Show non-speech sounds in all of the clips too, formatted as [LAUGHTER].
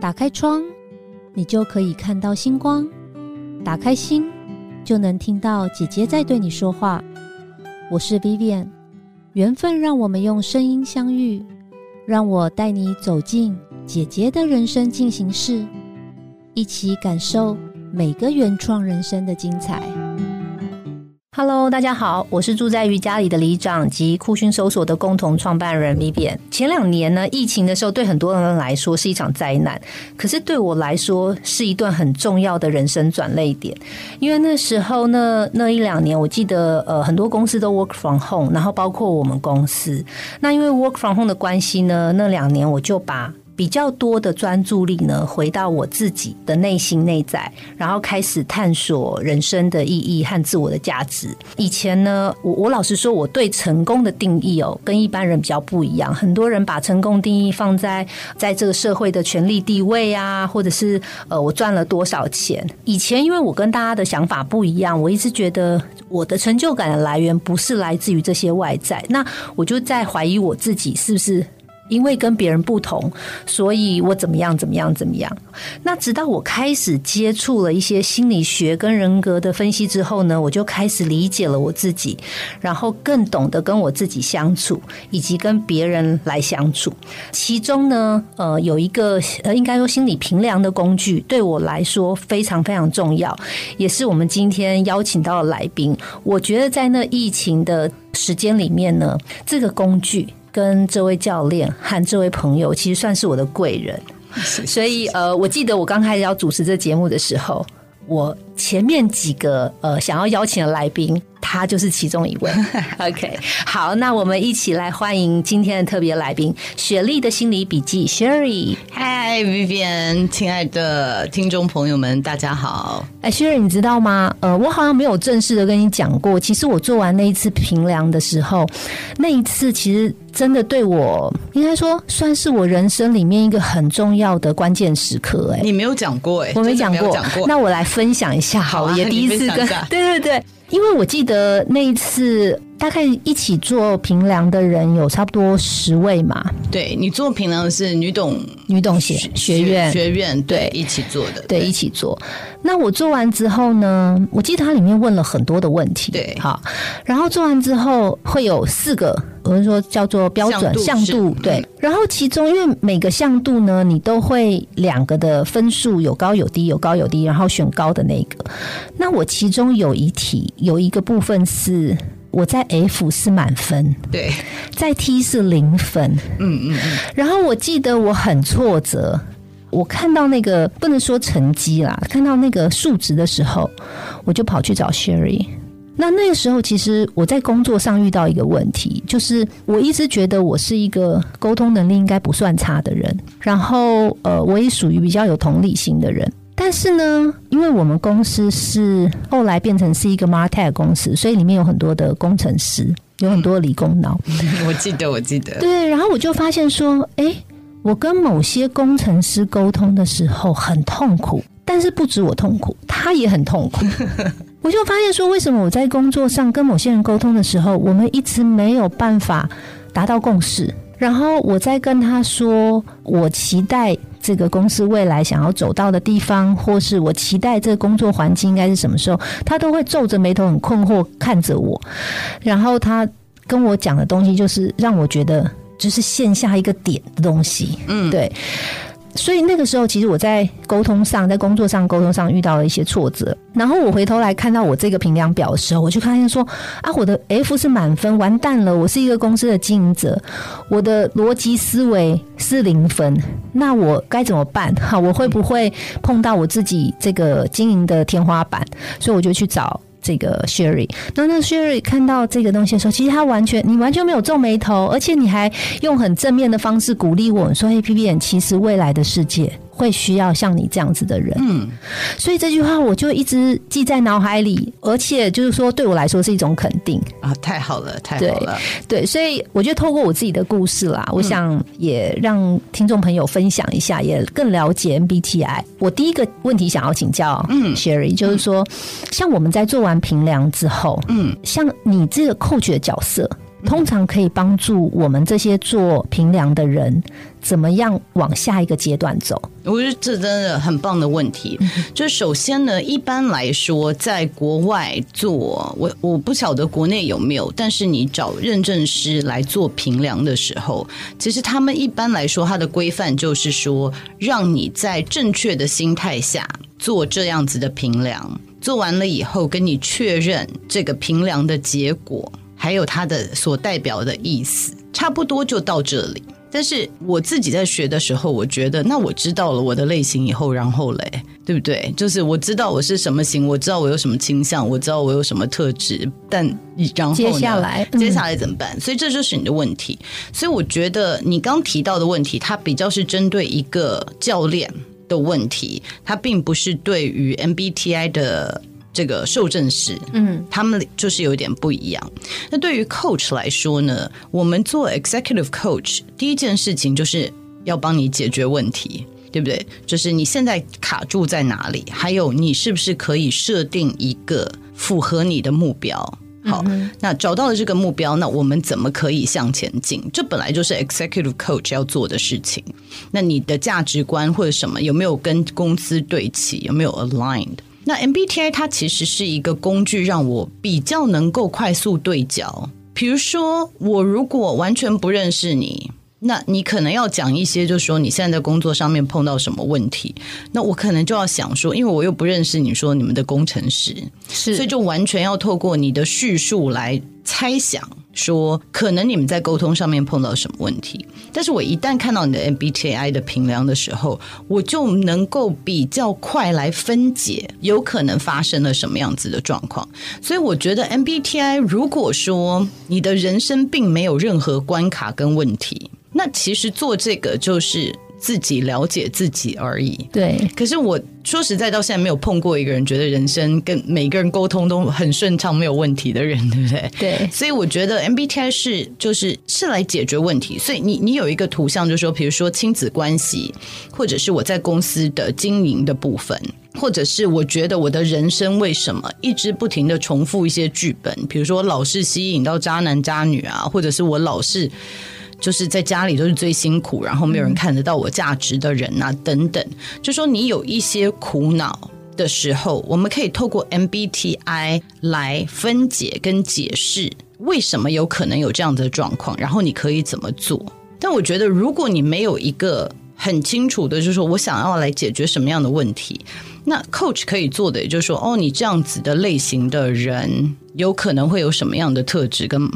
打开窗，你就可以看到星光；打开心，就能听到姐姐在对你说话。我是 Vivian，缘分让我们用声音相遇，让我带你走进姐姐的人生进行式，一起感受每个原创人生的精彩。Hello，大家好，我是住在瑜伽里的里长及酷讯搜索的共同创办人 Vivian。前两年呢，疫情的时候，对很多人来说是一场灾难，可是对我来说是一段很重要的人生转泪点。因为那时候呢，那一两年，我记得呃，很多公司都 work from home，然后包括我们公司。那因为 work from home 的关系呢，那两年我就把比较多的专注力呢，回到我自己的内心内在，然后开始探索人生的意义和自我的价值。以前呢，我我老实说，我对成功的定义哦，跟一般人比较不一样。很多人把成功定义放在在这个社会的权力地位啊，或者是呃，我赚了多少钱。以前因为我跟大家的想法不一样，我一直觉得我的成就感的来源不是来自于这些外在，那我就在怀疑我自己是不是。因为跟别人不同，所以我怎么样怎么样怎么样。那直到我开始接触了一些心理学跟人格的分析之后呢，我就开始理解了我自己，然后更懂得跟我自己相处，以及跟别人来相处。其中呢，呃，有一个呃，应该说心理平量的工具，对我来说非常非常重要，也是我们今天邀请到的来宾。我觉得在那疫情的时间里面呢，这个工具。跟这位教练和这位朋友，其实算是我的贵人，[LAUGHS] 所以呃，我记得我刚开始要主持这节目的时候，我前面几个呃想要邀请的来宾。他就是其中一位。[LAUGHS] OK，好，那我们一起来欢迎今天的特别来宾——雪莉的心理笔记 Sherry。嗨，Vivian，亲爱的听众朋友们，大家好。哎，Sherry，你知道吗？呃，我好像没有正式的跟你讲过。其实我做完那一次平凉的时候，那一次其实真的对我，应该说算是我人生里面一个很重要的关键时刻。哎，你没有讲过哎，我没讲过。那我来分享一下，好，也第一次跟，[LAUGHS] 对对对。因为我记得那一次，大概一起做平凉的人有差不多十位嘛。对你做平凉的是女董女董学学院学院对一起做的，对一起做。那我做完之后呢，我记得它里面问了很多的问题。对，好，然后做完之后会有四个，我们说叫做标准向度。对，然后其中因为每个向度呢，你都会两个的分数有高有低，有高有低，然后选高的那个。那我其中有一题有一个部分是我在 F 是满分，对，在 T 是零分。嗯嗯嗯。然后我记得我很挫折。我看到那个不能说成绩啦，看到那个数值的时候，我就跑去找 Sherry。那那个时候，其实我在工作上遇到一个问题，就是我一直觉得我是一个沟通能力应该不算差的人，然后呃，我也属于比较有同理心的人。但是呢，因为我们公司是后来变成是一个 Martech 公司，所以里面有很多的工程师，有很多理工脑。[LAUGHS] 我记得，我记得。对，然后我就发现说，哎。我跟某些工程师沟通的时候很痛苦，但是不止我痛苦，他也很痛苦。[LAUGHS] 我就发现说，为什么我在工作上跟某些人沟通的时候，我们一直没有办法达到共识？然后我在跟他说，我期待这个公司未来想要走到的地方，或是我期待这个工作环境应该是什么时候，他都会皱着眉头很困惑看着我。然后他跟我讲的东西，就是让我觉得。就是线下一个点的东西，嗯，对，所以那个时候其实我在沟通上，在工作上沟通上遇到了一些挫折。然后我回头来看到我这个评量表的时候，我就发现说啊，我的 F 是满分，完蛋了！我是一个公司的经营者，我的逻辑思维是零分，那我该怎么办？哈，我会不会碰到我自己这个经营的天花板？所以我就去找。这个 Sherry，那那 Sherry 看到这个东西的时候，其实他完全，你完全没有皱眉头，而且你还用很正面的方式鼓励我说：“A P P 其实未来的世界。”会需要像你这样子的人，嗯，所以这句话我就一直记在脑海里，而且就是说对我来说是一种肯定。啊，太好了，太好了，对，所以我觉得透过我自己的故事啦，我想也让听众朋友分享一下，也更了解 MBTI。我第一个问题想要请教，嗯，Sherry，就是说，像我们在做完评量之后，嗯，像你这个 coach 的角色。通常可以帮助我们这些做评量的人，怎么样往下一个阶段走？我觉得这真的很棒的问题。就首先呢，一般来说，在国外做，我我不晓得国内有没有，但是你找认证师来做评量的时候，其实他们一般来说，它的规范就是说，让你在正确的心态下做这样子的评量，做完了以后，跟你确认这个评量的结果。还有它的所代表的意思，差不多就到这里。但是我自己在学的时候，我觉得，那我知道了我的类型以后，然后嘞，对不对？就是我知道我是什么型，我知道我有什么倾向，我知道我有什么特质，但然后接下来接下来怎么办？所以这就是你的问题。所以我觉得你刚提到的问题，它比较是针对一个教练的问题，它并不是对于 MBTI 的。这个受证师，嗯，他们就是有点不一样。那对于 coach 来说呢，我们做 executive coach，第一件事情就是要帮你解决问题，对不对？就是你现在卡住在哪里，还有你是不是可以设定一个符合你的目标？好，那找到了这个目标，那我们怎么可以向前进？这本来就是 executive coach 要做的事情。那你的价值观或者什么有没有跟公司对齐？有没有 aligned？那 MBTI 它其实是一个工具，让我比较能够快速对焦。比如说，我如果完全不认识你。那你可能要讲一些，就是说你现在在工作上面碰到什么问题，那我可能就要想说，因为我又不认识你说你们的工程师，是，所以就完全要透过你的叙述来猜想，说可能你们在沟通上面碰到什么问题。但是我一旦看到你的 MBTI 的评量的时候，我就能够比较快来分解有可能发生了什么样子的状况。所以我觉得 MBTI 如果说你的人生并没有任何关卡跟问题。那其实做这个就是自己了解自己而已。对，可是我说实在，到现在没有碰过一个人觉得人生跟每个人沟通都很顺畅、没有问题的人，对不对？对。所以我觉得 MBTI 是就是是来解决问题。所以你你有一个图像，就是说，比如说亲子关系，或者是我在公司的经营的部分，或者是我觉得我的人生为什么一直不停的重复一些剧本，比如说老是吸引到渣男渣女啊，或者是我老是。就是在家里都是最辛苦，然后没有人看得到我价值的人啊，等等。就说你有一些苦恼的时候，我们可以透过 MBTI 来分解跟解释为什么有可能有这样的状况，然后你可以怎么做。但我觉得，如果你没有一个很清楚的，就是说我想要来解决什么样的问题，那 Coach 可以做的，也就是说，哦，你这样子的类型的人，有可能会有什么样的特质跟。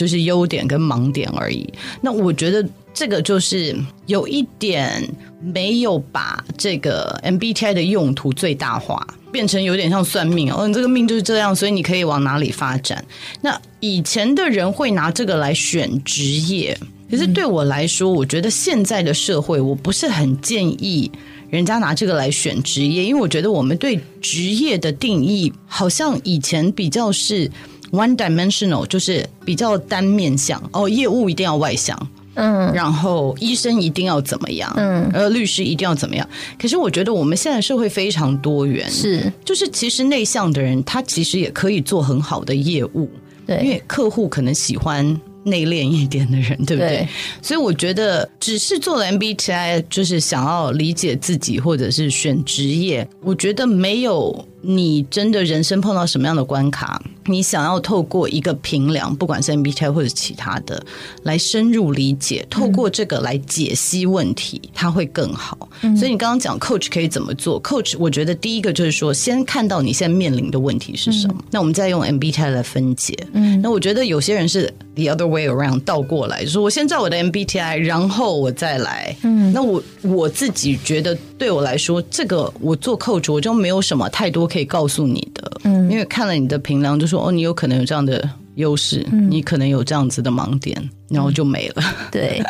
就是优点跟盲点而已。那我觉得这个就是有一点没有把这个 MBTI 的用途最大化，变成有点像算命哦，你这个命就是这样，所以你可以往哪里发展。那以前的人会拿这个来选职业，可是对我来说，我觉得现在的社会，我不是很建议人家拿这个来选职业，因为我觉得我们对职业的定义好像以前比较是。One dimensional 就是比较单面向哦，业务一定要外向，嗯，然后医生一定要怎么样，嗯，呃，律师一定要怎么样。可是我觉得我们现在社会非常多元，是，就是其实内向的人他其实也可以做很好的业务，对，因为客户可能喜欢。内敛一点的人，对不对？所以我觉得，只是做了 MBTI，就是想要理解自己，或者是选职业。我觉得没有你真的人生碰到什么样的关卡，你想要透过一个评量，不管是 MBTI 或者其他的，来深入理解，透过这个来解析问题，它会更好。所以你刚刚讲 Coach 可以怎么做？Coach，我觉得第一个就是说，先看到你现在面临的问题是什么，那我们再用 MBTI 来分解。嗯，那我觉得有些人是 the other。way around 倒过来，就是我先照我的 MBTI，然后我再来。嗯，那我我自己觉得，对我来说，这个我做 coach 我就没有什么太多可以告诉你的。嗯，因为看了你的评量，就说哦，你有可能有这样的优势，你可能有这样子的盲点，然后就没了。对，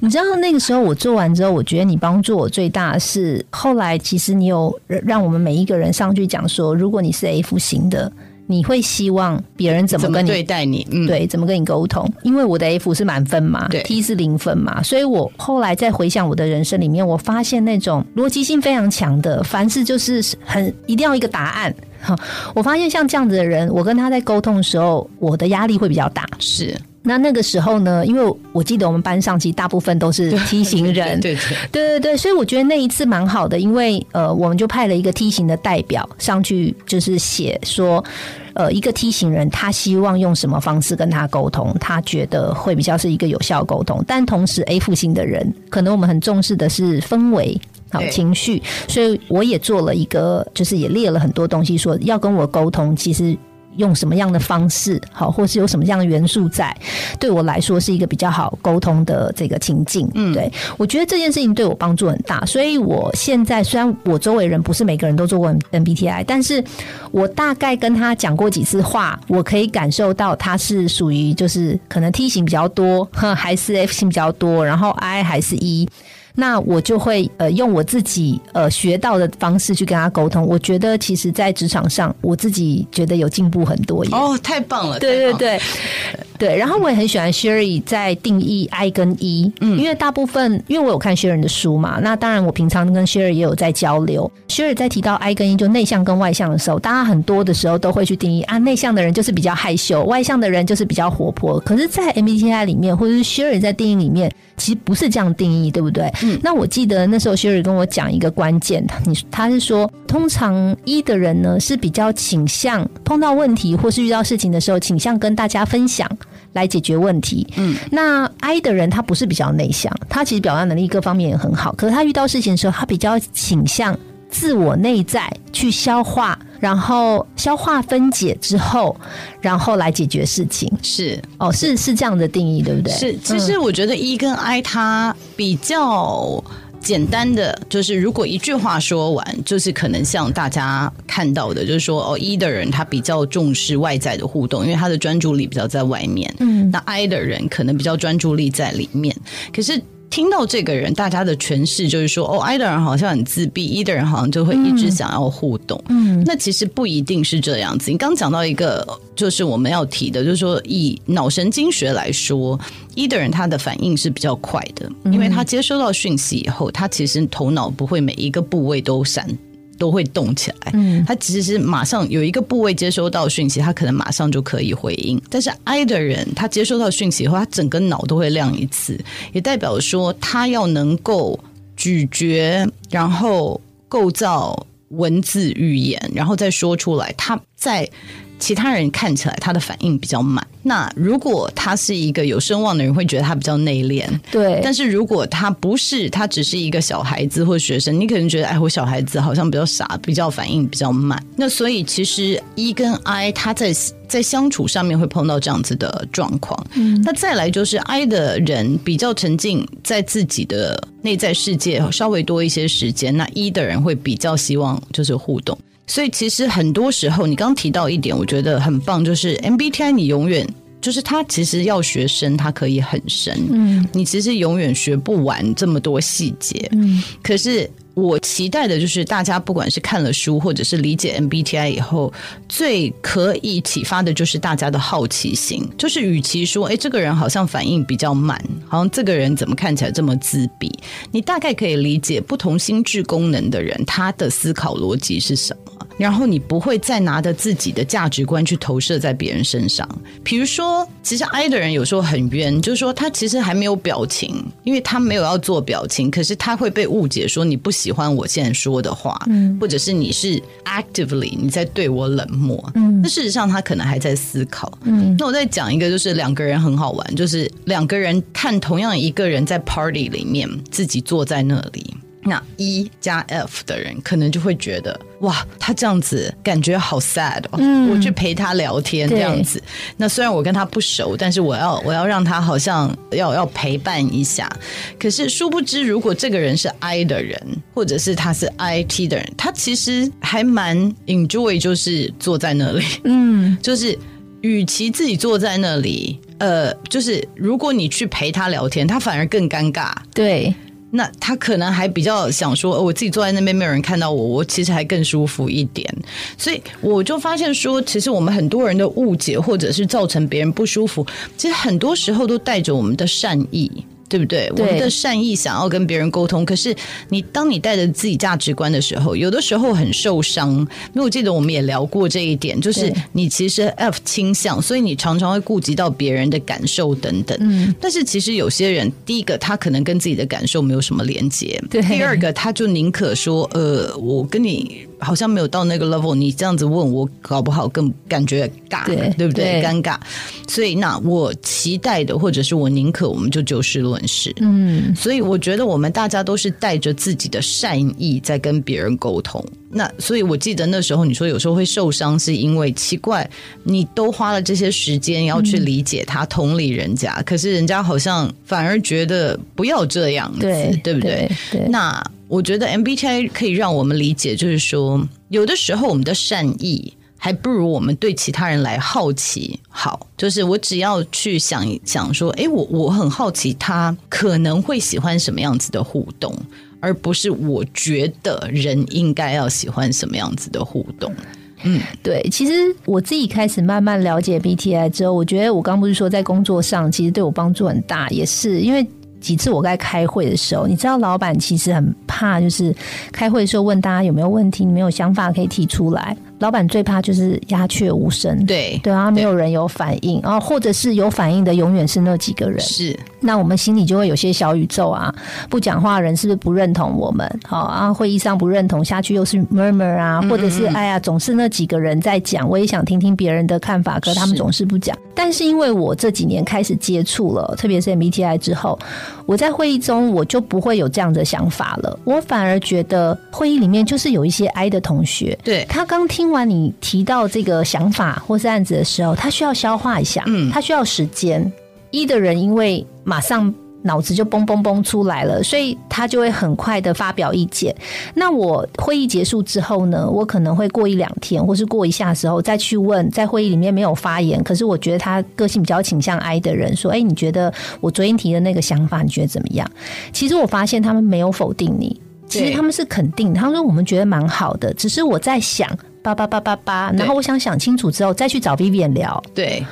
你知道那个时候我做完之后，我觉得你帮助我最大是后来，其实你有让我们每一个人上去讲说，如果你是 F 型的。你会希望别人怎么跟你对待你？嗯，对，怎么跟你沟通？因为我的 F 是满分嘛，，T 是零分嘛，所以我后来再回想我的人生里面，我发现那种逻辑性非常强的，凡事就是很一定要一个答案。哈，[LAUGHS] 我发现像这样子的人，我跟他在沟通的时候，我的压力会比较大。是。那那个时候呢，因为我记得我们班上其实大部分都是梯形人，对对对所以我觉得那一次蛮好的，因为呃，我们就派了一个梯形的代表上去，就是写说，呃，一个梯形人他希望用什么方式跟他沟通，他觉得会比较是一个有效沟通，但同时 A 负型的人，可能我们很重视的是氛围。好情绪，所以我也做了一个，就是也列了很多东西，说要跟我沟通，其实用什么样的方式，好，或是有什么样的元素在，对我来说是一个比较好沟通的这个情境。嗯，对我觉得这件事情对我帮助很大，所以我现在虽然我周围人不是每个人都做过 MBTI，但是我大概跟他讲过几次话，我可以感受到他是属于就是可能 T 型比较多，哼还是 F 型比较多，然后 I 还是 E。那我就会呃用我自己呃学到的方式去跟他沟通。我觉得其实，在职场上，我自己觉得有进步很多。哦，太棒了！对对对对，然后我也很喜欢 Sherry 在定义 I 跟 E，嗯，因为大部分因为我有看 Sherry 的书嘛，那当然我平常跟 Sherry 也有在交流。Sherry 在提到 I 跟 E 就内向跟外向的时候，大家很多的时候都会去定义啊，内向的人就是比较害羞，外向的人就是比较活泼。可是，在 MBTI 里面，或者是 Sherry 在定义里面，其实不是这样定义，对不对？嗯，那我记得那时候 Sherry 跟我讲一个关键，你他是说，通常 E 的人呢是比较倾向碰到问题或是遇到事情的时候，倾向跟大家分享来解决问题。嗯，那 I 的人他不是比较内向，他其实表达能力各方面也很好，可是他遇到事情的时候，他比较倾向自我内在去消化，然后消化分解之后，然后来解决事情。是哦，是是这样的定义，对不对？是，其实我觉得 E 跟 I 它比较。简单的就是，如果一句话说完，就是可能像大家看到的，就是说哦，E 的人他比较重视外在的互动，因为他的专注力比较在外面。嗯，那 I 的人可能比较专注力在里面。可是听到这个人，大家的诠释就是说，哦，I 的人好像很自闭，E 的人好像就会一直想要互动。嗯，那其实不一定是这样子。你刚讲到一个，就是我们要提的，就是说以脑神经学来说，E 的人他的反应是比较快的，因为他接收到讯息以后，他其实头脑不会每一个部位都闪。都会动起来，嗯，他其实是马上有一个部位接收到讯息，他可能马上就可以回应。但是 I 的人，他接收到讯息以后，他整个脑都会亮一次，也代表说他要能够咀嚼，然后构造文字语言，然后再说出来。他在其他人看起来他的反应比较慢。那如果他是一个有声望的人，会觉得他比较内敛。对，但是如果他不是，他只是一个小孩子或学生，你可能觉得，哎，我小孩子好像比较傻，比较反应比较慢。那所以其实 E 跟 I 他在在相处上面会碰到这样子的状况。嗯，那再来就是 I 的人比较沉浸在自己的内在世界，稍微多一些时间。那 E 的人会比较希望就是互动。所以其实很多时候，你刚提到一点，我觉得很棒，就是 MBTI 你永远就是他其实要学深，他可以很深，嗯，你其实永远学不完这么多细节，嗯，可是。我期待的就是大家不管是看了书，或者是理解 MBTI 以后，最可以启发的就是大家的好奇心。就是与其说，哎，这个人好像反应比较慢，好像这个人怎么看起来这么自闭，你大概可以理解不同心智功能的人他的思考逻辑是什么，然后你不会再拿着自己的价值观去投射在别人身上。比如说，其实 I 的人有时候很冤，就是说他其实还没有表情，因为他没有要做表情，可是他会被误解说你不喜欢我现在说的话，嗯，或者是你是 actively 你在对我冷漠，嗯，那事实上他可能还在思考，嗯。那我再讲一个，就是两个人很好玩，就是两个人看同样一个人在 party 里面自己坐在那里。那 E 加 F 的人可能就会觉得，哇，他这样子感觉好 sad 哦，我去陪他聊天这样子。那虽然我跟他不熟，但是我要我要让他好像要要陪伴一下。可是殊不知，如果这个人是 I 的人，或者是他是 IT 的人，他其实还蛮 enjoy，就是坐在那里，嗯，就是与其自己坐在那里，呃，就是如果你去陪他聊天，他反而更尴尬，对。那他可能还比较想说，我自己坐在那边没有人看到我，我其实还更舒服一点。所以我就发现说，其实我们很多人的误解，或者是造成别人不舒服，其实很多时候都带着我们的善意。对不对？对我们的善意想要跟别人沟通，可是你当你带着自己价值观的时候，有的时候很受伤。因为我记得我们也聊过这一点，就是你其实 F 倾向，所以你常常会顾及到别人的感受等等。嗯，但是其实有些人，第一个他可能跟自己的感受没有什么连接，对第二个他就宁可说，呃，我跟你好像没有到那个 level，你这样子问我，搞不好更感觉尬，对对不对？对尴尬。所以那我期待的，或者是我宁可我们就就事论事。嗯，所以我觉得我们大家都是带着自己的善意在跟别人沟通。那所以我记得那时候你说有时候会受伤，是因为奇怪，你都花了这些时间要去理解他、同理人家，可是人家好像反而觉得不要这样子，对，对不对？对，那我觉得 MBTI 可以让我们理解，就是说，有的时候我们的善意还不如我们对其他人来好奇好。就是我只要去想一想，说，诶，我我很好奇他可能会喜欢什么样子的互动，而不是我觉得人应该要喜欢什么样子的互动。嗯对，其实我自己开始慢慢了解 BTI 之后，我觉得我刚不是说在工作上其实对我帮助很大，也是因为几次我在开会的时候，你知道老板其实很怕，就是开会的时候问大家有没有问题，你没有想法可以提出来。老板最怕就是鸦雀无声，对。对啊，没有人有反应，然后或者是有反应的永远是那几个人。是。那我们心里就会有些小宇宙啊，不讲话的人是不是不认同我们？好啊，会议上不认同，下去又是 murmur 啊，或者是哎呀，总是那几个人在讲，我也想听听别人的看法，可他们总是不讲。但是因为我这几年开始接触了，特别是 MBTI 之后，我在会议中我就不会有这样的想法了，我反而觉得会议里面就是有一些 I 的同学，对。他刚听完你提到这个想法或是案子的时候，他需要消化一下，嗯他需要时间。一的人因为马上脑子就嘣嘣嘣出来了，所以他就会很快的发表意见。那我会议结束之后呢，我可能会过一两天，或是过一下时候再去问，在会议里面没有发言，可是我觉得他个性比较倾向 I 的人，说：“哎，你觉得我昨天提的那个想法，你觉得怎么样？”其实我发现他们没有否定你。其实他们是肯定，他说我们觉得蛮好的，只是我在想叭叭叭叭叭，然后我想想清楚之后再去找 Vivian 聊，对，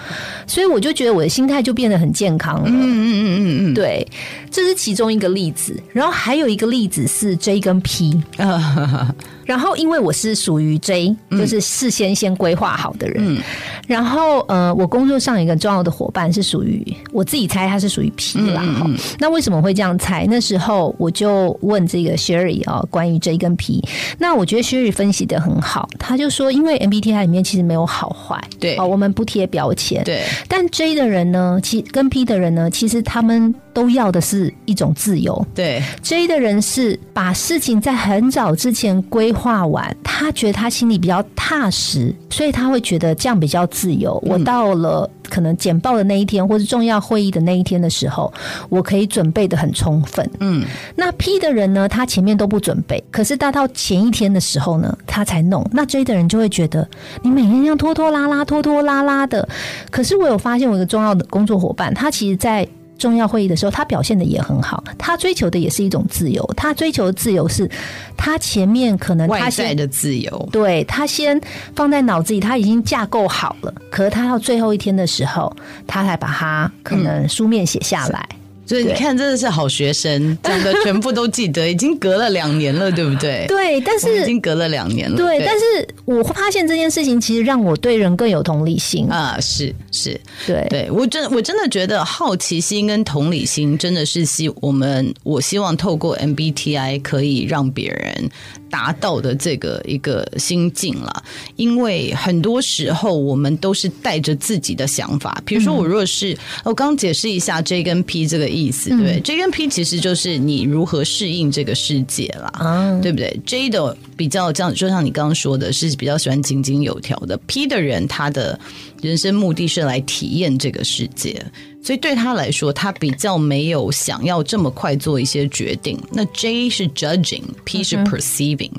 所以我就觉得我的心态就变得很健康了。嗯嗯嗯嗯嗯，对，这是其中一个例子。然后还有一个例子是 J 跟 P，啊，[LAUGHS] 然后因为我是属于 J，就是事先先规划好的人。嗯然后呃，我工作上一个重要的伙伴是属于我自己猜他是属于 P 啦。哈、那为什么会这样猜？那时候我就问这个 Sherry 啊、关于 J 跟 P。那我觉得 Sherry 分析的很好，他就说，因为 MBTI 里面其实没有好坏，对哦，我们不贴标签。对，但 J 的人呢，其跟 P 的人呢，其实他们都要的是一种自由。对，J 的人是把事情在很早之前规划完，他觉得他心里比较踏实，所以他会觉得这样比较自由。我到了可能简报的那一天，或是重要会议的那一天的时候，我可以准备的很充分。嗯，那 P 的人呢，他前面都不准备，可是到到前一天的时候呢，他才弄。那 J 的人就会觉得你每天这样拖拖拉拉、拖拖拉拉的。可是我有发现，我一个重要的工作伙伴，他其实在重要会议的时候，他表现的也很好。他追求的也是一种自由，他追求的自由是，他前面可能他先。外在的自由，对他先放在脑子里，他已经架构好了，可是他到最后一天的时候，他才把它可能书面写下来。所以你看，真的是好学生，[LAUGHS] 讲的全部都记得，已经隔了两年了，对不对？对，但是已经隔了两年了。对，但是我发现这件事情其实让我对人更有同理心。啊，是是，对，对我真我真的觉得好奇心跟同理心真的是希我们我希望透过 MBTI 可以让别人达到的这个一个心境了。因为很多时候我们都是带着自己的想法，比如说我如果是、我刚解释一下 J 跟 P 这个意思，对 J 跟 P 其实就是你如何适应这个世界啦。啊，对不对？J 的比较这样，就像你刚刚说的，是比较喜欢井井有条的。P 的人，他的人生目的是来体验这个世界，所以对他来说，他比较没有想要这么快做一些决定。那 J 是 judging，P 是 perceiving、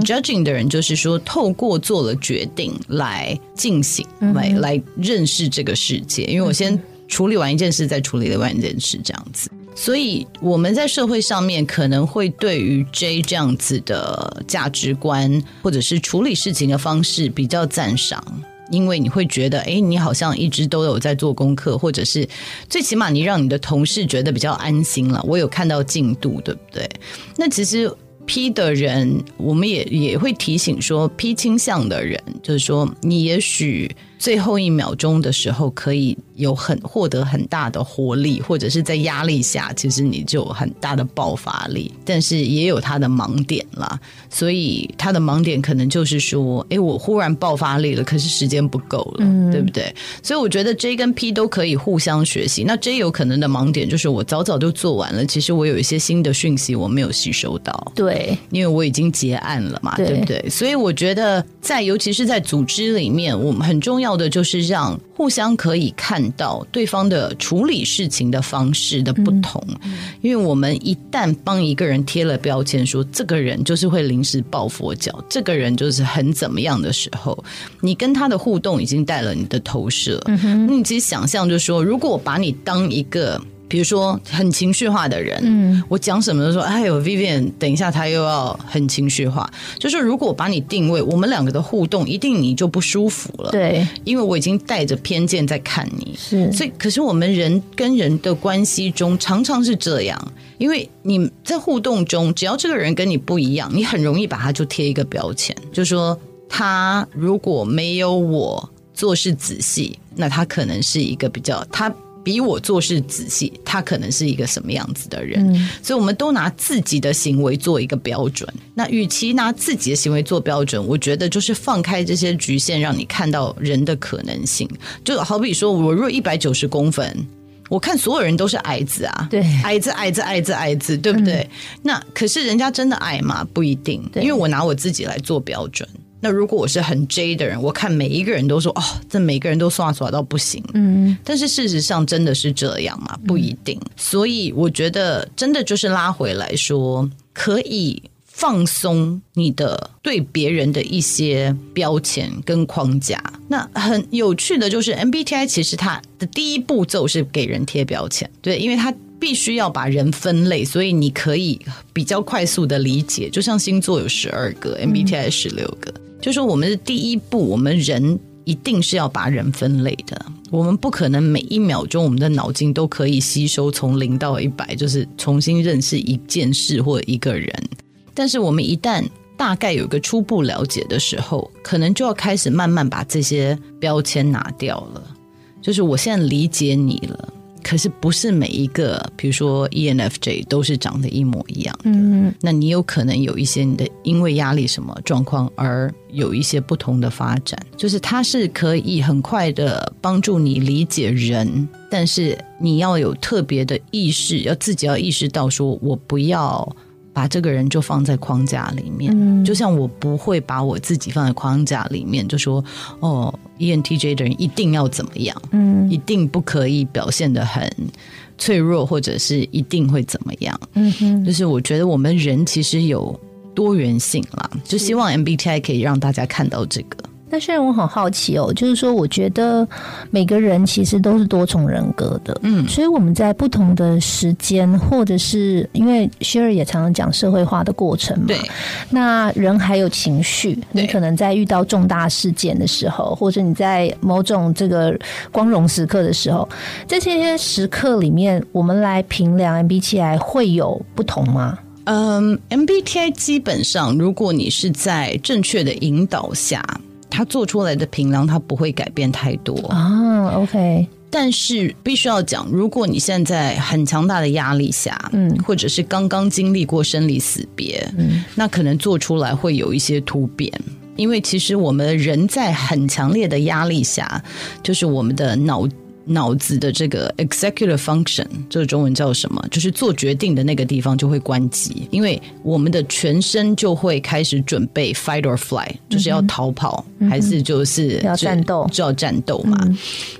judging 的人就是说，透过做了决定来进行，来来认识这个世界。因为我先处理完一件事，再处理另外一件事，这样子。所以我们在社会上面可能会对于 J 这样子的价值观，或者是处理事情的方式比较赞赏。因为你会觉得，哎，你好像一直都有在做功课，或者是最起码你让你的同事觉得比较安心了。我有看到进度，对不对？那其实 P 的人，我们也也会提醒说，P 倾向的人，就是说你也许。最后一秒钟的时候，可以有很获得很大的活力，或者是在压力下，其实你就有很大的爆发力。但是也有它的盲点啦，所以它的盲点可能就是说，哎，我忽然爆发力了，可是时间不够了，对不对？所以我觉得 J 跟 P 都可以互相学习。那 J 有可能的盲点就是我早早就做完了，其实我有一些新的讯息我没有吸收到，对，因为我已经结案了嘛，对不对？所以我觉得在尤其是在组织里面，我们很重要。要的就是让互相可以看到对方的处理事情的方式的不同，因为我们一旦帮一个人贴了标签，说这个人就是会临时抱佛脚，这个人就是很怎么样的时候，你跟他的互动已经带了你的投射。你其实想象，就是说，如果我把你当一个。比如说很情绪化的人，嗯，我讲什么都说，哎呦，Vivian，等一下他又要很情绪化。就是如果把你定位，我们两个的互动，一定你就不舒服了，对，因为我已经带着偏见在看你，是。所以，可是我们人跟人的关系中，常常是这样，因为你在互动中，只要这个人跟你不一样，你很容易把他就贴一个标签，就说他如果没有我做事仔细，那他可能是一个比较他。比我做事仔细，他可能是一个什么样子的人？所以，我们都拿自己的行为做一个标准。那与其拿自己的行为做标准，我觉得就是放开这些局限，让你看到人的可能性。就好比说，我若一百九十公分，我看所有人都是矮子啊，对，矮子，矮子，矮子，矮子，对不对？那可是人家真的矮吗？不一定，因为我拿我自己来做标准。那如果我是很 J 的人，我看每一个人都说哦，这每个人都刷刷到不行。嗯，但是事实上真的是这样吗？不一定。所以我觉得真的就是拉回来说，可以放松你的对别人的一些标签跟框架。那很有趣的就是 MBTI 其实它的第一步骤是给人贴标签，对，因为它必须要把人分类，所以你可以比较快速的理解。就像星座有十二个，MBTI 十六个。就说我们的第一步，我们人一定是要把人分类的。我们不可能每一秒钟我们的脑筋都可以吸收从零到一百，就是重新认识一件事或一个人。但是我们一旦大概有个初步了解的时候，可能就要开始慢慢把这些标签拿掉了。就是我现在理解你了。可是不是每一个，比如说 ENFJ 都是长得一模一样的。嗯，那你有可能有一些你的因为压力什么状况而有一些不同的发展。就是它是可以很快的帮助你理解人，但是你要有特别的意识，要自己要意识到说，我不要。把这个人就放在框架里面，嗯。就像我不会把我自己放在框架里面，就说哦，ENTJ 的人一定要怎么样，嗯，一定不可以表现的很脆弱，或者是一定会怎么样，嗯哼，就是我觉得我们人其实有多元性啦，就希望 MBTI 可以让大家看到这个。那虽然我很好奇哦，就是说，我觉得每个人其实都是多重人格的，嗯，所以我们在不同的时间，或者是因为 Sherry 也常常讲社会化的过程嘛，对，那人还有情绪，你可能在遇到重大事件的时候，或者你在某种这个光荣时刻的时候，在这些时刻里面，我们来评量 MBTI 会有不同吗？嗯，MBTI 基本上，如果你是在正确的引导下。他做出来的平量，他不会改变太多啊。OK，但是必须要讲，如果你现在很强大的压力下，嗯，或者是刚刚经历过生离死别，嗯，那可能做出来会有一些突变。因为其实我们人在很强烈的压力下，就是我们的脑。脑子的这个 executive function，这个中文叫什么？就是做决定的那个地方就会关机，因为我们的全身就会开始准备 fight or fly，就是要逃跑还是就是要战斗，就要战斗嘛。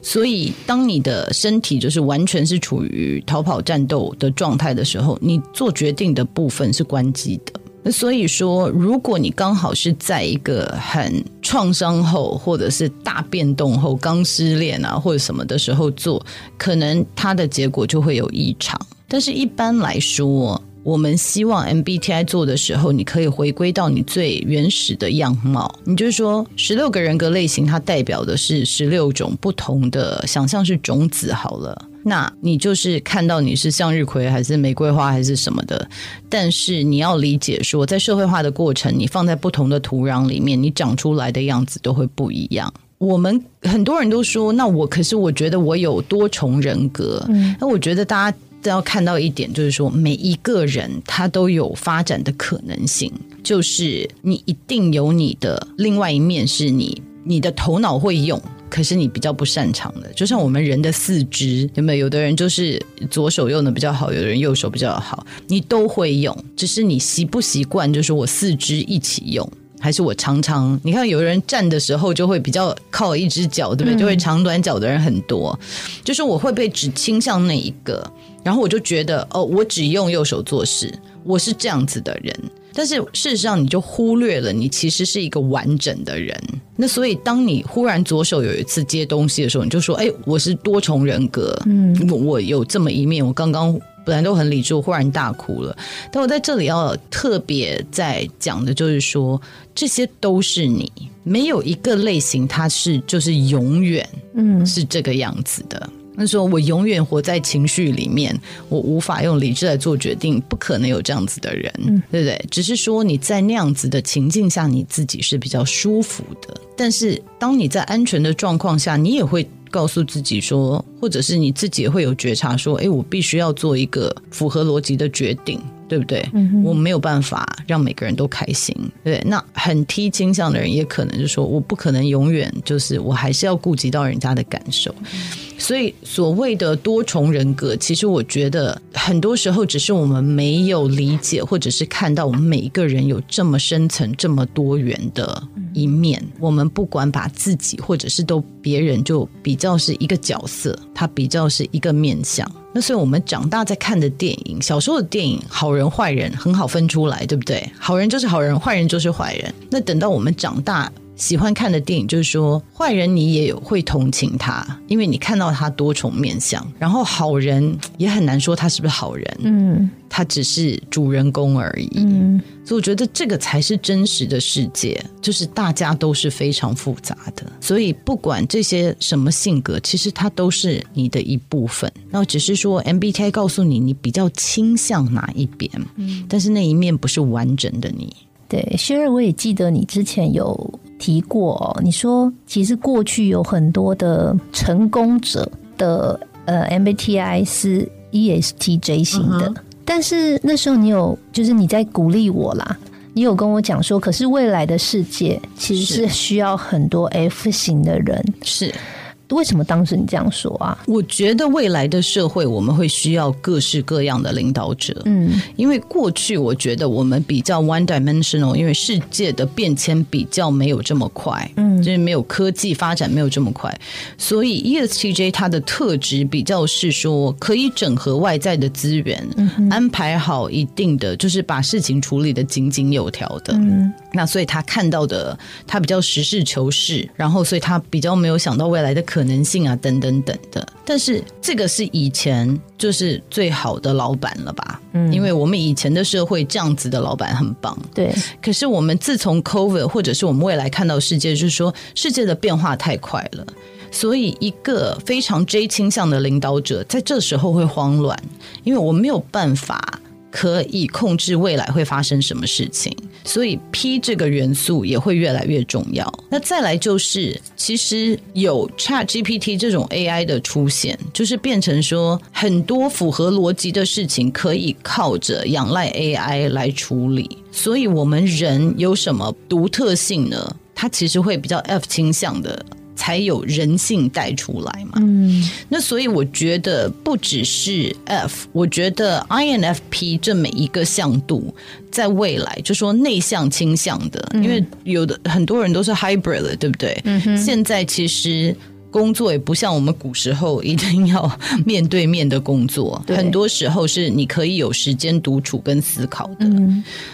所以，当你的身体就是完全是处于逃跑战斗的状态的时候，你做决定的部分是关机的。所以说，如果你刚好是在一个很创伤后，或者是大变动后，刚失恋啊，或者什么的时候做，可能它的结果就会有异常。但是一般来说，我们希望 MBTI 做的时候，你可以回归到你最原始的样貌。你就是说，十六个人格类型，它代表的是十六种不同的，想象是种子好了。那你就是看到你是向日葵还是玫瑰花还是什么的，但是你要理解说，在社会化的过程，你放在不同的土壤里面，你长出来的样子都会不一样。我们很多人都说，那我可是我觉得我有多重人格。那我觉得大家都。要看到一点，就是说每一个人他都有发展的可能性，就是你一定有你的另外一面，是你你的头脑会用，可是你比较不擅长的。就像我们人的四肢，有没有？有的人就是左手用的比较好，有的人右手比较好，你都会用，只是你习不习惯，就是我四肢一起用。还是我常常，你看有人站的时候就会比较靠一只脚，对不对？就会长短脚的人很多，就是我会被只倾向那一个，然后我就觉得哦，我只用右手做事，我是这样子的人。但是事实上，你就忽略了你其实是一个完整的人。那所以，当你忽然左手有一次接东西的时候，你就说：“哎，我是多重人格，嗯，我有这么一面。”我刚刚。本来都很理智，忽然大哭了。但我在这里要特别在讲的，就是说这些都是你，没有一个类型它是就是永远嗯是这个样子的。那说我永远活在情绪里面，我无法用理智来做决定，不可能有这样子的人，对不对？只是说你在那样子的情境下，你自己是比较舒服的。但是当你在安全的状况下，你也会。告诉自己说，或者是你自己也会有觉察说，哎，我必须要做一个符合逻辑的决定，对不对？我没有办法让每个人都开心，对。那很 T 倾向的人也可能就说，我不可能永远就是我还是要顾及到人家的感受。所以所谓的多重人格，其实我觉得很多时候只是我们没有理解，或者是看到我们每一个人有这么深层、这么多元的一面。我们不管把自己，或者是都别人，就比较是一个角色，他比较是一个面相。那所以我们长大在看的电影，小时候的电影，好人坏人很好分出来，对不对？好人就是好人，坏人就是坏人。那等到我们长大。喜欢看的电影就是说，坏人你也有会同情他，因为你看到他多重面相。然后好人也很难说他是不是好人，嗯，他只是主人公而已。嗯，所以我觉得这个才是真实的世界，就是大家都是非常复杂的。所以不管这些什么性格，其实它都是你的一部分。然后只是说 MBTI 告诉你你比较倾向哪一边，嗯，但是那一面不是完整的你。对，薛儿，我也记得你之前有提过哦，你说其实过去有很多的成功者的呃 MBTI 是 ESTJ 型的，但是那时候你有就是你在鼓励我啦，你有跟我讲说，可是未来的世界其实是需要很多 F 型的人，是。为什么当时你这样说啊？我觉得未来的社会我们会需要各式各样的领导者。嗯，因为过去我觉得我们比较 one dimensional，因为世界的变迁比较没有这么快，嗯，就是没有科技发展没有这么快，所以 ESTJ 它的特质比较是说可以整合外在的资源，安排好一定的，就是把事情处理的井井有条的。嗯，那所以他看到的他比较实事求是，然后所以他比较没有想到未来的。可能性啊，等等等的，但是这个是以前就是最好的老板了吧？嗯，因为我们以前的社会这样子的老板很棒，对。可是我们自从 COVID 或者是我们未来看到世界，就是说世界的变化太快了，所以一个非常 J 倾向的领导者在这时候会慌乱，因为我没有办法。可以控制未来会发生什么事情，所以 P 这个元素也会越来越重要。那再来就是，其实有 Chat GPT 这种 AI 的出现，就是变成说很多符合逻辑的事情可以靠着仰赖 AI 来处理。所以我们人有什么独特性呢？它其实会比较 F 倾向的。才有人性带出来嘛？嗯，那所以我觉得不只是 F，我觉得 INFP 这每一个向度，在未来就说内向倾向的，因为有的很多人都是 hybrid，了对不对？嗯现在其实。工作也不像我们古时候一定要面对面的工作，很多时候是你可以有时间独处跟思考的。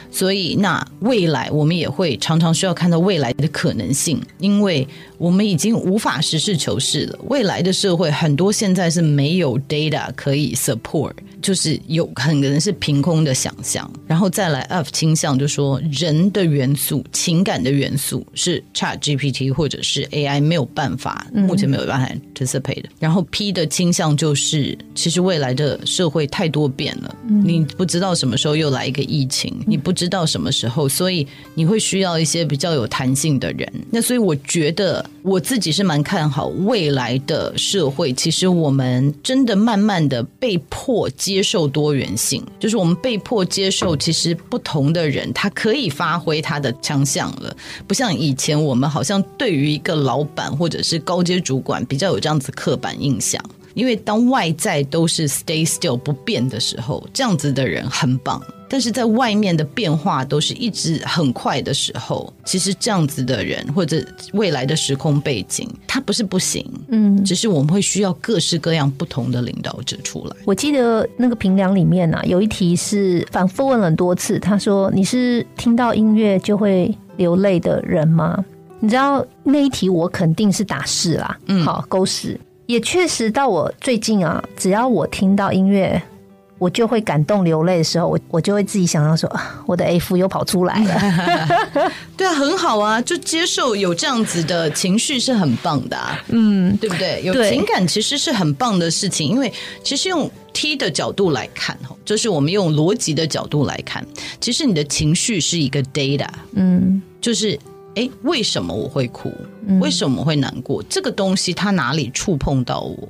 所以，那未来我们也会常常需要看到未来的可能性，因为我们已经无法实事求是了。未来的社会很多现在是没有 data 可以 support，就是有很可能是凭空的想象。然后再来 F 倾向就说人的元素、情感的元素是 Chat GPT 或者是 AI 没有办法，目前没有办法 anticipate 的。然后 P 的倾向就是其实未来的社会太多变了，你不知道什么时候又来一个疫情，你不知道什么时候，所以你会需要一些比较有弹性的人。那所以我觉得我自己是蛮看好未来的社会。其实我们真的慢慢的被迫接受多元性，就是我们被迫接受，其实不同的人他可以发挥他的强项了，不像以前我们好像对于一个老板或者是高阶主管比较有这样子刻板印象。因为当外在都是 stay still 不变的时候，这样子的人很棒。但是在外面的变化都是一直很快的时候，其实这样子的人或者未来的时空背景，他不是不行，嗯，只是我们会需要各式各样不同的领导者出来。我记得那个评量里面呢，有一题是反复问了很多次，他说：“你是听到音乐就会流泪的人吗？”你知道那一题我肯定是打是啦，嗯，好勾是。也确实，到我最近啊，只要我听到音乐，我就会感动流泪的时候，我我就会自己想到说，我的 F 又跑出来了。[LAUGHS] 对啊，很好啊，就接受有这样子的情绪是很棒的，嗯，对不对？有情感其实是很棒的事情，因为其实用 T 的角度来看，哈，就是我们用逻辑的角度来看，其实你的情绪是一个 data，嗯，就是。哎，为什么我会哭？为什么会难过？这个东西它哪里触碰到我？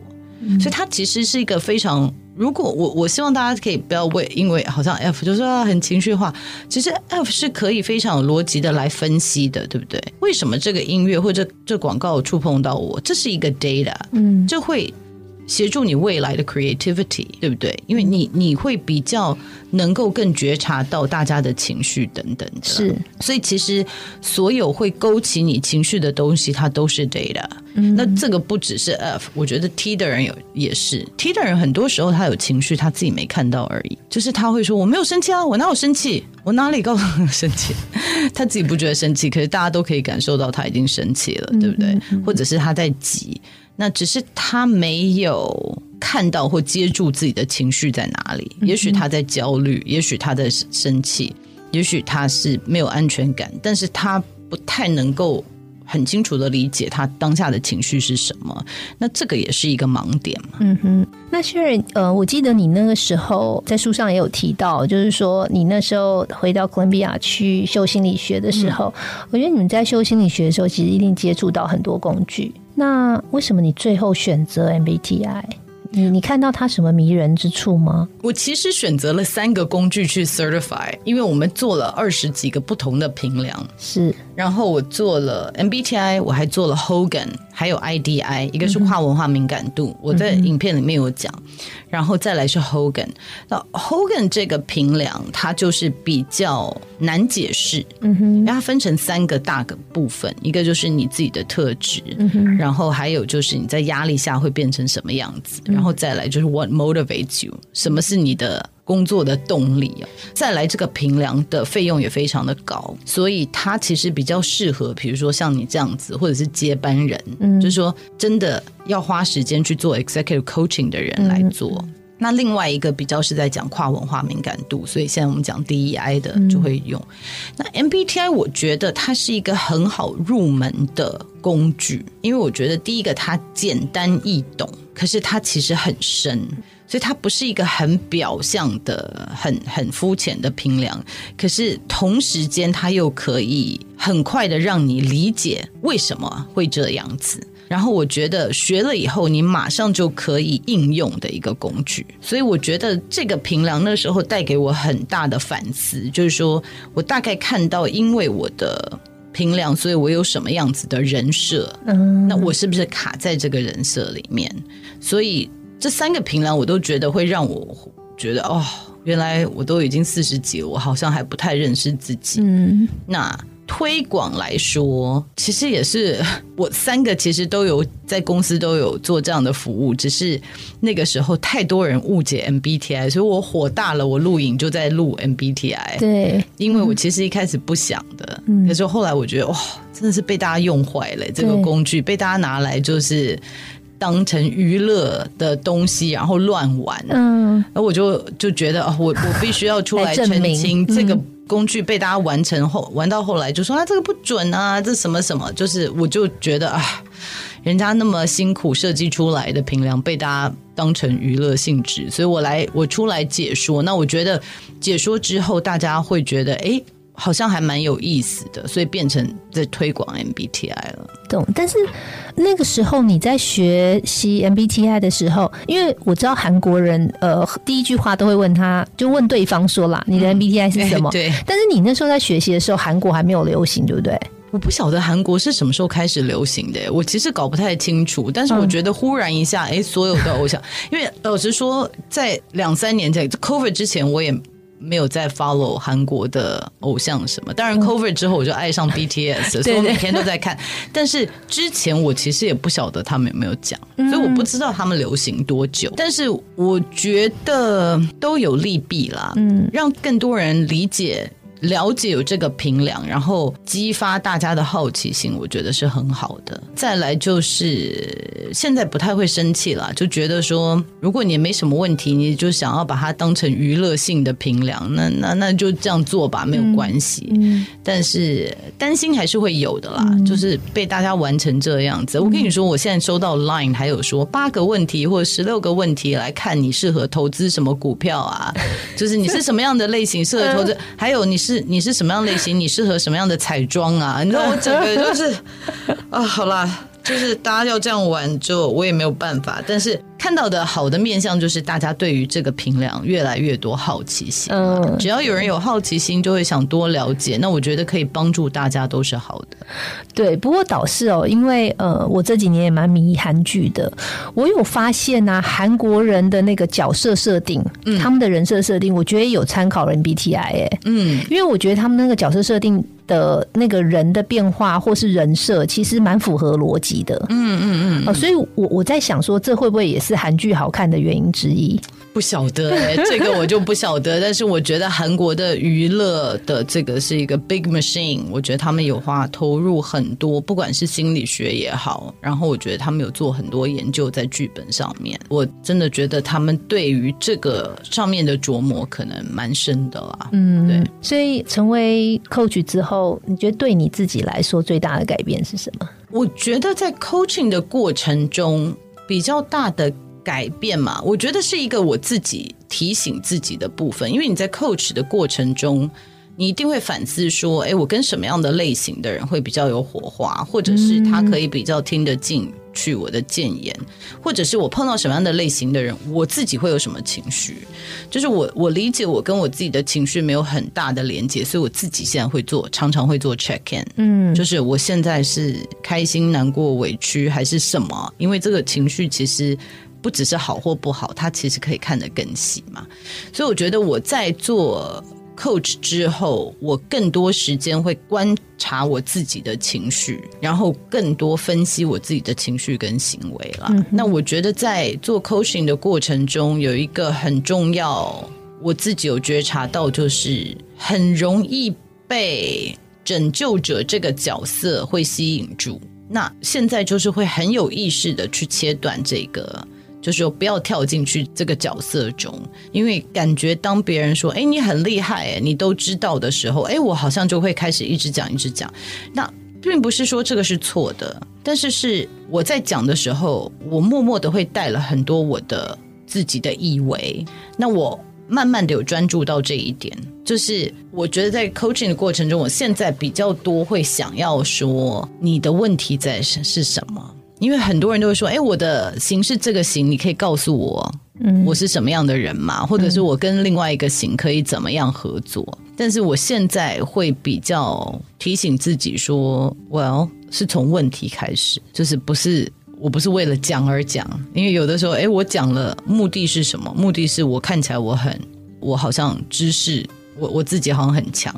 所以它其实是一个非常……如果我我希望大家可以不要为因为好像 F 就说很情绪化，其实 F 是可以非常有逻辑的来分析的，对不对？为什么这个音乐或者这广告触碰到我？这是一个 data，嗯，就会。协助你未来的 creativity，对不对？因为你你会比较能够更觉察到大家的情绪等等的，是。所以其实所有会勾起你情绪的东西，它都是 data。那这个不只是 F，我觉得 T 的人有也是 T 的人，很多时候他有情绪，他自己没看到而已。就是他会说我没有生气啊，我哪有生气？我哪里告诉你生气？[LAUGHS] 他自己不觉得生气，可是大家都可以感受到他已经生气了，对不对？或者是他在急。那只是他没有看到或接住自己的情绪在哪里，也许他在焦虑，也许他在生气，也许他是没有安全感，但是他不太能够很清楚的理解他当下的情绪是什么。那这个也是一个盲点嘛。嗯哼。那薛瑞，呃，我记得你那个时候在书上也有提到，就是说你那时候回到哥伦比亚去修心理学的时候，我觉得你们在修心理学的时候，其实一定接触到很多工具。那为什么你最后选择 MBTI？你你看到它什么迷人之处吗？我其实选择了三个工具去 certify，因为我们做了二十几个不同的评量，是。然后我做了 MBTI，我还做了 Hogan，还有 IDI，一个是跨文化敏感度，我在影片里面有讲。然后再来是 Hogan，那 Hogan 这个评量它就是比较难解释，嗯哼，因为它分成三个大个部分，一个就是你自己的特质，嗯哼，然后还有就是你在压力下会变成什么样子，然后再来就是 What motivates you，什么是你的。工作的动力啊，再来这个平量的费用也非常的高，所以它其实比较适合，比如说像你这样子，或者是接班人，嗯，就是说真的要花时间去做 executive coaching 的人来做。那另外一个比较是在讲跨文化敏感度，所以现在我们讲 DEI 的就会用。那 MBTI 我觉得它是一个很好入门的工具，因为我觉得第一个它简单易懂，可是它其实很深。所以它不是一个很表象的、很很肤浅的评量，可是同时间它又可以很快的让你理解为什么会这样子。然后我觉得学了以后，你马上就可以应用的一个工具。所以我觉得这个评量那时候带给我很大的反思，就是说我大概看到，因为我的评量，所以我有什么样子的人设，嗯，那我是不是卡在这个人设里面？所以。这三个评量我都觉得会让我觉得哦，原来我都已经四十几了，我好像还不太认识自己。嗯，那。推广来说，其实也是我三个其实都有在公司都有做这样的服务，只是那个时候太多人误解 MBTI，所以我火大了，我录影就在录 MBTI。对，因为我其实一开始不想的，可是后来我觉得哇，真的是被大家用坏了。这个工具被大家拿来就是当成娱乐的东西，然后乱玩。嗯，而我就就觉得，我我必须要出来澄清，这个工具被大家玩成后，玩到后来就说啊，这个不准啊，这什么什么，就是我就觉得啊。人家那么辛苦设计出来的平量被大家当成娱乐性质，所以我来我出来解说。那我觉得解说之后，大家会觉得哎，好像还蛮有意思的，所以变成在推广 MBTI 了。懂？但是那个时候你在学习 MBTI 的时候，因为我知道韩国人呃第一句话都会问他，就问对方说啦，你的 MBTI [LAUGHS] 是什么？对。但是你那时候在学习的时候，韩国还没有流行，对不对？我不晓得韩国是什么时候开始流行的，我其实搞不太清楚。但是我觉得忽然一下，哎，所有的偶像，因为老实说，在两三年前 COVID 之前，我也没有再 follow 韩国的偶像什么。当然，cover 之后，我就爱上 BTS，[LAUGHS] 所以我每天都在看。[LAUGHS] 但是之前我其实也不晓得他们有没有讲，所以我不知道他们流行多久。但是我觉得都有利弊啦，嗯，让更多人理解。了解有这个平量，然后激发大家的好奇心，我觉得是很好的。再来就是现在不太会生气了，就觉得说，如果你没什么问题，你就想要把它当成娱乐性的平量，那那那就这样做吧，没有关系。嗯，但是担心还是会有的啦，就是被大家玩成这样子。我跟你说，我现在收到 Line 还有说八个问题或者十六个问题来看你适合投资什么股票啊，就是你是什么样的类型适合投资，[LAUGHS] 还有你是。是你是什么样类型？你适合什么样的彩妆啊？你知道我整个就是 [LAUGHS] 啊，好啦，就是大家要这样玩，就我也没有办法，但是。看到的好的面相就是大家对于这个平量越来越多好奇心。嗯，只要有人有好奇心，就会想多了解。那我觉得可以帮助大家都是好的。对，不过倒是哦，因为呃，我这几年也蛮迷韩剧的，我有发现啊，韩国人的那个角色设定，嗯他们的人设设定，我觉得有参考 MBTI 哎，嗯，因为我觉得他们那个角色设定的那个人的变化或是人设，其实蛮符合逻辑的。嗯嗯嗯，所以我我在想说，这会不会也是？韩剧好看的原因之一，不晓得 [LAUGHS] 这个我就不晓得。但是我觉得韩国的娱乐的这个是一个 big machine，我觉得他们有花投入很多，不管是心理学也好，然后我觉得他们有做很多研究在剧本上面。我真的觉得他们对于这个上面的琢磨可能蛮深的啦。嗯，对。所以成为 coach 之后，你觉得对你自己来说最大的改变是什么？我觉得在 coaching 的过程中。比较大的改变嘛，我觉得是一个我自己提醒自己的部分，因为你在 coach 的过程中，你一定会反思说，哎，我跟什么样的类型的人会比较有火花，或者是他可以比较听得进。去我的谏言，或者是我碰到什么样的类型的人，我自己会有什么情绪？就是我我理解我跟我自己的情绪没有很大的连接，所以我自己现在会做，常常会做 check in，嗯，就是我现在是开心、难过、委屈还是什么？因为这个情绪其实不只是好或不好，它其实可以看得更细嘛。所以我觉得我在做。coach 之后，我更多时间会观察我自己的情绪，然后更多分析我自己的情绪跟行为了。那我觉得在做 coaching 的过程中，有一个很重要，我自己有觉察到，就是很容易被拯救者这个角色会吸引住。那现在就是会很有意识的去切断这个。就是说，不要跳进去这个角色中，因为感觉当别人说“哎，你很厉害，哎，你都知道”的时候，哎，我好像就会开始一直讲，一直讲。那并不是说这个是错的，但是是我在讲的时候，我默默的会带了很多我的自己的意为。那我慢慢的有专注到这一点，就是我觉得在 coaching 的过程中，我现在比较多会想要说，你的问题在是是什么。因为很多人都会说：“哎，我的型是这个型，你可以告诉我，我是什么样的人嘛？或者是我跟另外一个型可以怎么样合作？”但是我现在会比较提醒自己说：“Well，是从问题开始，就是不是我不是为了讲而讲，因为有的时候，哎，我讲了目的是什么？目的是我看起来我很，我好像知识。”我我自己好像很强，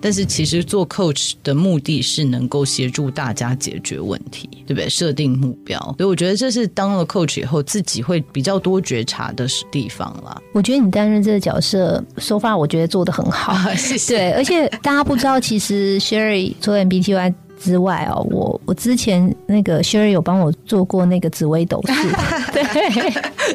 但是其实做 coach 的目的是能够协助大家解决问题，对不对？设定目标，所以我觉得这是当了 coach 以后自己会比较多觉察的地方啦。我觉得你担任这个角色，so far 我觉得做的很好，谢谢。对，而且大家不知道，其实 Sherry 做 MBTI。之外哦，我我之前那个 Sherry 有帮我做过那个紫微斗数，[LAUGHS]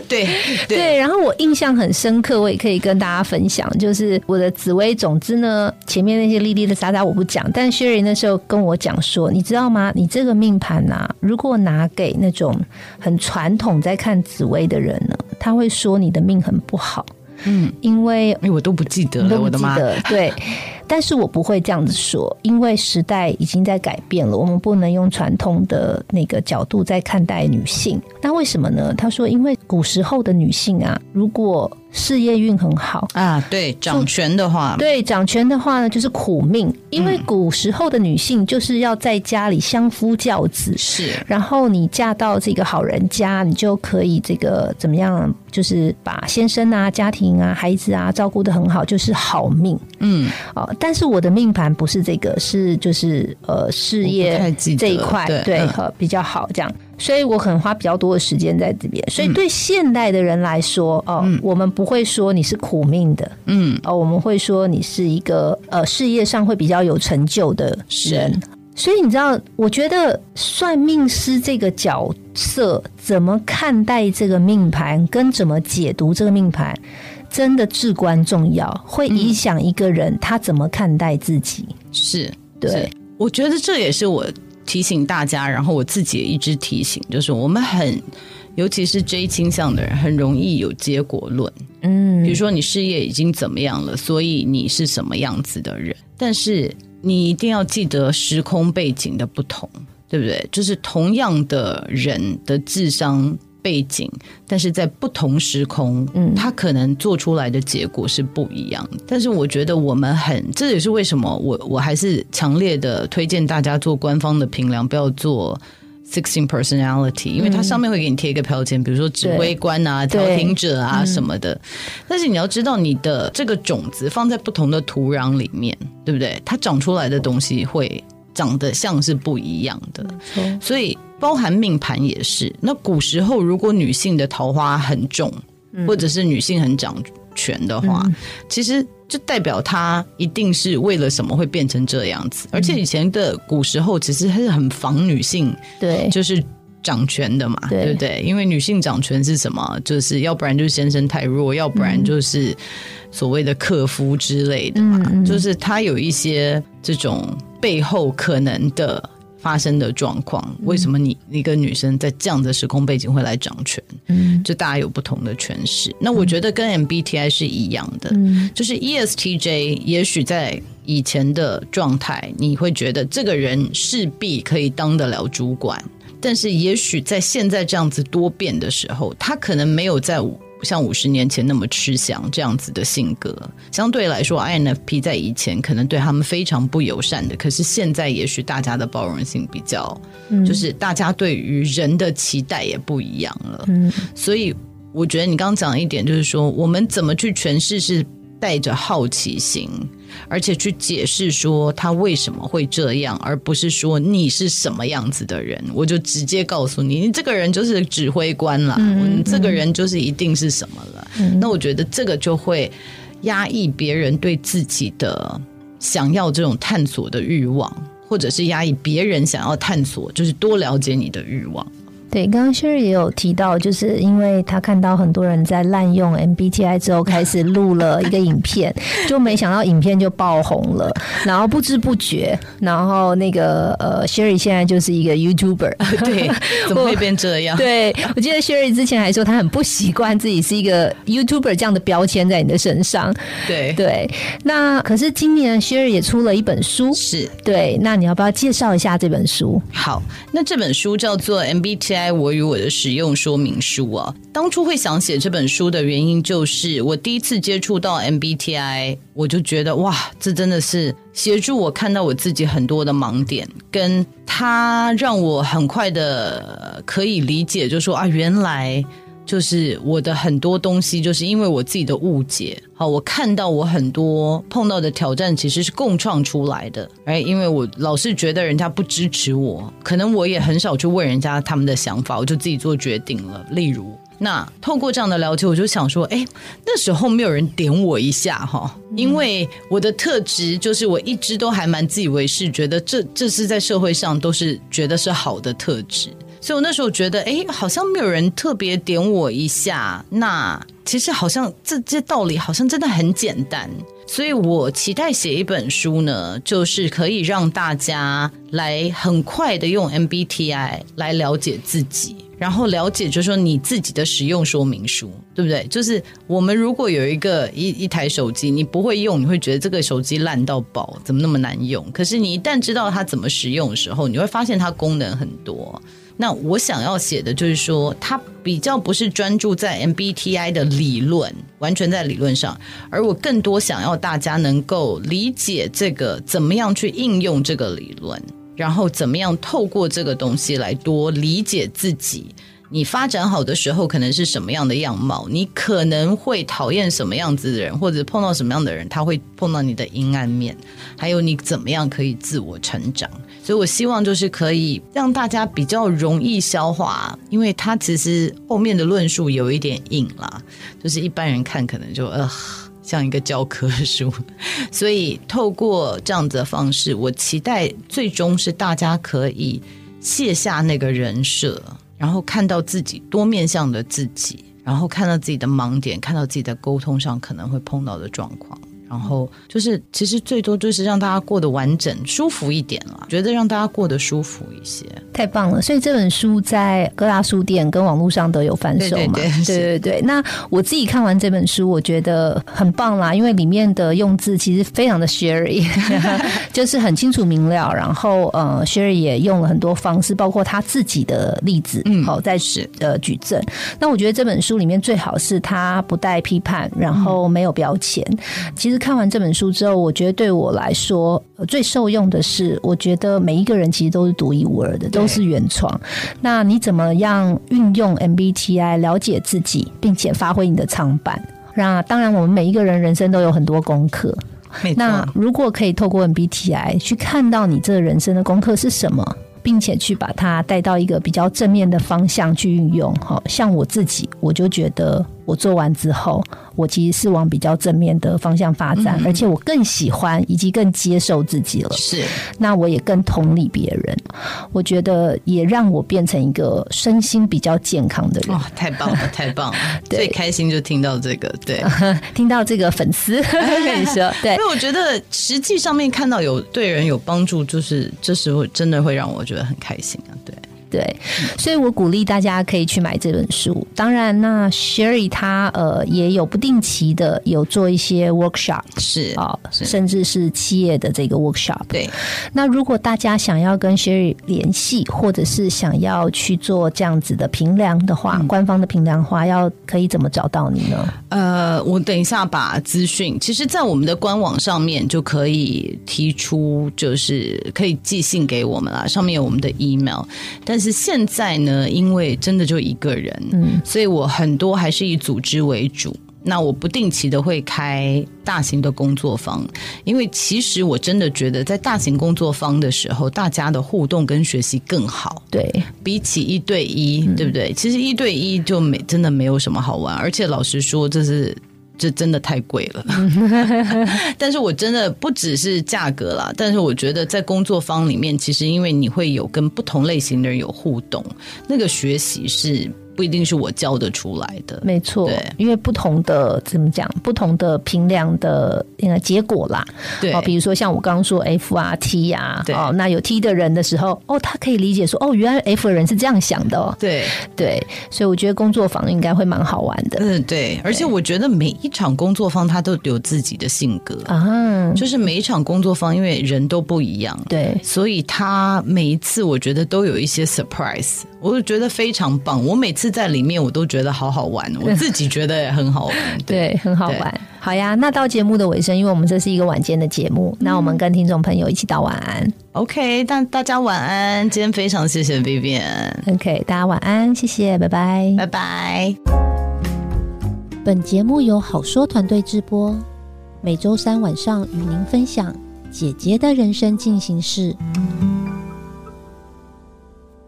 对对对，然后我印象很深刻，我也可以跟大家分享，就是我的紫微总之呢，前面那些粒粒的沙沙我不讲，但 Sherry 那时候跟我讲说，你知道吗？你这个命盘呐，如果拿给那种很传统在看紫微的人呢，他会说你的命很不好，嗯，因为哎，我都不记得了，我的妈，对。[LAUGHS] 但是我不会这样子说，因为时代已经在改变了，我们不能用传统的那个角度在看待女性。那为什么呢？他说，因为古时候的女性啊，如果事业运很好啊，对掌权的话，对掌权的话呢，就是苦命。因为古时候的女性就是要在家里相夫教子，是。然后你嫁到这个好人家，你就可以这个怎么样？就是把先生啊、家庭啊、孩子啊照顾的很好，就是好命。嗯，哦，但是我的命盘不是这个，是就是呃事业这一块对比较好这样。所以我可能花比较多的时间在这边。所以对现代的人来说，哦，我们不会说你是苦命的，嗯，哦，我们会说你是一个呃事业上会比较有成就的人。所以你知道，我觉得算命师这个角色怎么看待这个命盘，跟怎么解读这个命盘，真的至关重要，会影响一个人他怎么看待自己。是对，我觉得这也是我。提醒大家，然后我自己也一直提醒，就是我们很，尤其是 J 倾向的人，很容易有结果论。嗯，比如说你事业已经怎么样了，所以你是什么样子的人。但是你一定要记得时空背景的不同，对不对？就是同样的人的智商。背景，但是在不同时空，嗯，他可能做出来的结果是不一样的。但是我觉得我们很，这也是为什么我我还是强烈的推荐大家做官方的评量，不要做 sixteen personality，因为它上面会给你贴一个标签，比如说指挥官啊、调停者啊什么的。但是你要知道，你的这个种子放在不同的土壤里面，对不对？它长出来的东西会。长得像是不一样的，所以包含命盘也是。那古时候，如果女性的桃花很重，或者是女性很掌权的话，其实就代表她一定是为了什么会变成这样子。而且以前的古时候，其实是很防女性，对，就是掌权的嘛，对不对？因为女性掌权是什么？就是要不然就是先生太弱，要不然就是所谓的克夫之类的嘛。就是他有一些这种。背后可能的发生的状况，为什么你一个女生在这样的时空背景会来掌权？嗯，就大家有不同的诠释。那我觉得跟 MBTI 是一样的，就是 ESTJ 也许在以前的状态，你会觉得这个人势必可以当得了主管，但是也许在现在这样子多变的时候，他可能没有在。像五十年前那么吃香这样子的性格，相对来说，INFP 在以前可能对他们非常不友善的，可是现在也许大家的包容性比较，就是大家对于人的期待也不一样了。嗯，所以我觉得你刚刚讲一点，就是说我们怎么去诠释是。带着好奇心，而且去解释说他为什么会这样，而不是说你是什么样子的人，我就直接告诉你，你这个人就是指挥官了，你这个人就是一定是什么了。那我觉得这个就会压抑别人对自己的想要这种探索的欲望，或者是压抑别人想要探索，就是多了解你的欲望。对，刚刚 Sherry 也有提到，就是因为他看到很多人在滥用 MBTI 之后，开始录了一个影片，就没想到影片就爆红了，然后不知不觉，然后那个呃，Sherry 现在就是一个 YouTuber，[LAUGHS] 对，怎么会变这样？[LAUGHS] 对我记得 Sherry 之前还说他很不习惯自己是一个 YouTuber 这样的标签在你的身上，对对。那可是今年 Sherry 也出了一本书，是对，那你要不要介绍一下这本书？好，那这本书叫做 MBTI。我与我的使用说明书啊，当初会想写这本书的原因，就是我第一次接触到 MBTI，我就觉得哇，这真的是协助我看到我自己很多的盲点，跟他让我很快的可以理解，就说啊，原来。就是我的很多东西，就是因为我自己的误解。好，我看到我很多碰到的挑战，其实是共创出来的。哎，因为我老是觉得人家不支持我，可能我也很少去问人家他们的想法，我就自己做决定了。例如。那透过这样的了解，我就想说，哎，那时候没有人点我一下哈，因为我的特质就是我一直都还蛮自以为是，觉得这这是在社会上都是觉得是好的特质，所以我那时候觉得，哎，好像没有人特别点我一下，那其实好像这这道理好像真的很简单。所以我期待写一本书呢，就是可以让大家来很快的用 MBTI 来了解自己，然后了解就是说你自己的使用说明书，对不对？就是我们如果有一个一一台手机，你不会用，你会觉得这个手机烂到爆，怎么那么难用？可是你一旦知道它怎么使用的时候，你会发现它功能很多。那我想要写的就是说，他比较不是专注在 MBTI 的理论，完全在理论上，而我更多想要大家能够理解这个怎么样去应用这个理论，然后怎么样透过这个东西来多理解自己。你发展好的时候，可能是什么样的样貌？你可能会讨厌什么样子的人，或者碰到什么样的人，他会碰到你的阴暗面。还有你怎么样可以自我成长？所以我希望就是可以让大家比较容易消化，因为它其实后面的论述有一点硬啦，就是一般人看可能就呃像一个教科书。[LAUGHS] 所以透过这样子的方式，我期待最终是大家可以卸下那个人设。然后看到自己多面向的自己，然后看到自己的盲点，看到自己在沟通上可能会碰到的状况。然后就是，其实最多就是让大家过得完整、舒服一点了。觉得让大家过得舒服一些，太棒了。所以这本书在各大书店跟网络上都有贩售嘛？对对 [LAUGHS] 对。那我自己看完这本书，我觉得很棒啦，因为里面的用字其实非常的 Sherry，[LAUGHS] 就是很清楚明了。然后呃，Sherry 也用了很多方式，包括他自己的例子，嗯，好在是呃举证。那我觉得这本书里面最好是他不带批判，然后没有标签。其实。看完这本书之后，我觉得对我来说最受用的是，我觉得每一个人其实都是独一无二的，都是原创。那你怎么样运用 MBTI 了解自己，并且发挥你的长板？那当然，我们每一个人人生都有很多功课。那如果可以透过 MBTI 去看到你这人生的功课是什么，并且去把它带到一个比较正面的方向去运用，好像我自己，我就觉得。我做完之后，我其实是往比较正面的方向发展，而且我更喜欢以及更接受自己了。是，那我也更同理别人，我觉得也让我变成一个身心比较健康的人。哇，太棒了，太棒了！[LAUGHS] 最开心就听到这个，对，[LAUGHS] 听到这个粉丝 [LAUGHS] 跟你说，对，因为我觉得实际上面看到有对人有帮助，就是这时候真的会让我觉得很开心啊，对。对，所以我鼓励大家可以去买这本书。当然，那 Sherry 他呃也有不定期的有做一些 workshop，是啊，甚至是企业的这个 workshop。对，那如果大家想要跟 Sherry 联系，或者是想要去做这样子的评量的话，官方的评量话，要可以怎么找到你呢？呃，我等一下把资讯，其实，在我们的官网上面就可以提出，就是可以寄信给我们了，上面有我们的 email，但是。是现在呢，因为真的就一个人，嗯，所以我很多还是以组织为主。那我不定期的会开大型的工作坊，因为其实我真的觉得在大型工作坊的时候，大家的互动跟学习更好。对，比起一对一，对不对？其实一对一就没真的没有什么好玩，而且老实说，这是。这真的太贵了，[LAUGHS] 但是我真的不只是价格啦，但是我觉得在工作方里面，其实因为你会有跟不同类型的人有互动，那个学习是。不一定是我教得出来的，没错，因为不同的怎么讲，不同的评量的呃结果啦，对，比如说像我刚刚说 F 啊 T 啊，哦，那有 T 的人的时候，哦，他可以理解说，哦，原来 F 的人是这样想的，哦，对。对，所以我觉得工作坊应该会蛮好玩的，嗯，对，而且我觉得每一场工作坊他都有自己的性格。啊，就是每一场工作坊，因为人都不一样，对，所以他每一次我觉得都有一些 surprise，我就觉得非常棒，我每次。是在里面，我都觉得好好玩，我自己觉得也很好玩，[LAUGHS] 对，很好玩。好呀，那到节目的尾声，因为我们这是一个晚间的节目，那我们跟听众朋友一起道晚安。OK，但大家晚安。今天非常谢谢 Vivian。OK，大家晚安，谢谢，拜拜，拜拜。本节目由好说团队直播，每周三晚上与您分享姐姐的人生进行式。